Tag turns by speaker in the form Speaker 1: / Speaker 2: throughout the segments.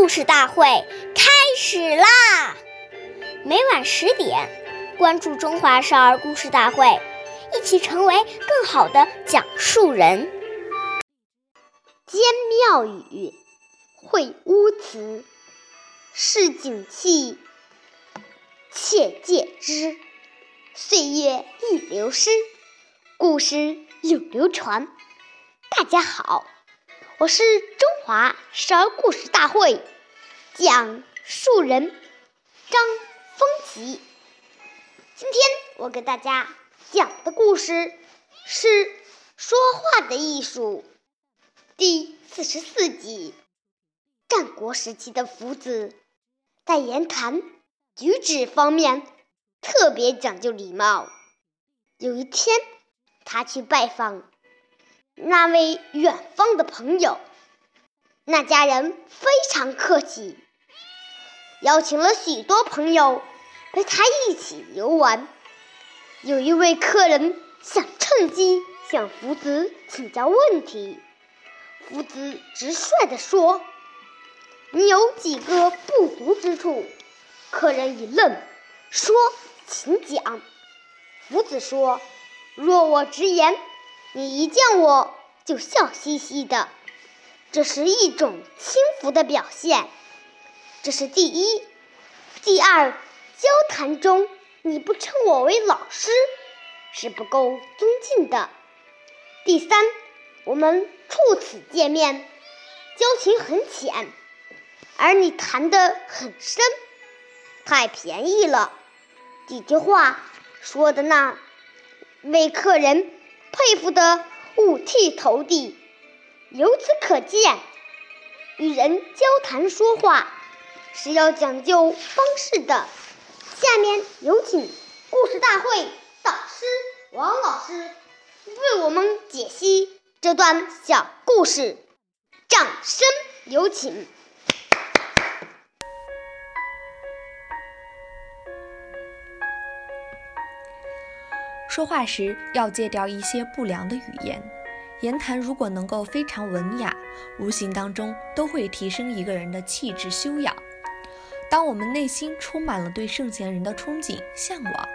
Speaker 1: 故事大会开始啦！每晚十点，关注《中华少儿故事大会》，一起成为更好的讲述人。
Speaker 2: 兼妙语，会乌词，是景气，切戒之。岁月易流失，故事永流传。大家好。我是中华少儿故事大会讲述人张丰吉。今天我给大家讲的故事是《说话的艺术》第四十四集。战国时期的夫子在言谈举止方面特别讲究礼貌。有一天，他去拜访。那位远方的朋友，那家人非常客气，邀请了许多朋友陪他一起游玩。有一位客人想趁机向福子请教问题，福子直率地说：“你有几个不足之处？”客人一愣，说：“请讲。”福子说：“若我直言。”你一见我就笑嘻嘻的，这是一种轻浮的表现。这是第一。第二，交谈中你不称我为老师，是不够尊敬的。第三，我们初次见面，交情很浅，而你谈得很深，太便宜了。几句话说的那位客人。佩服得五体投地。由此可见，与人交谈说话是要讲究方式的。下面有请故事大会导师王老师为我们解析这段小故事，掌声有请。
Speaker 3: 说话时要戒掉一些不良的语言，言谈如果能够非常文雅，无形当中都会提升一个人的气质修养。当我们内心充满了对圣贤人的憧憬、向往，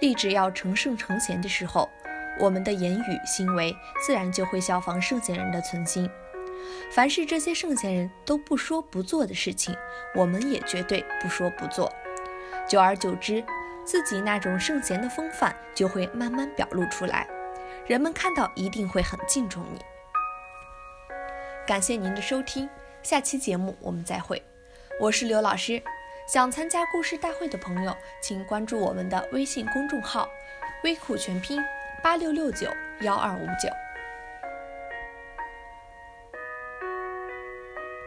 Speaker 3: 立志要成圣成贤的时候，我们的言语行为自然就会效仿圣贤人的存心。凡是这些圣贤人都不说不做的事情，我们也绝对不说不做。久而久之。自己那种圣贤的风范就会慢慢表露出来，人们看到一定会很敬重你。感谢您的收听，下期节目我们再会。我是刘老师，想参加故事大会的朋友，请关注我们的微信公众号“微库全拼八六六九幺二五九”。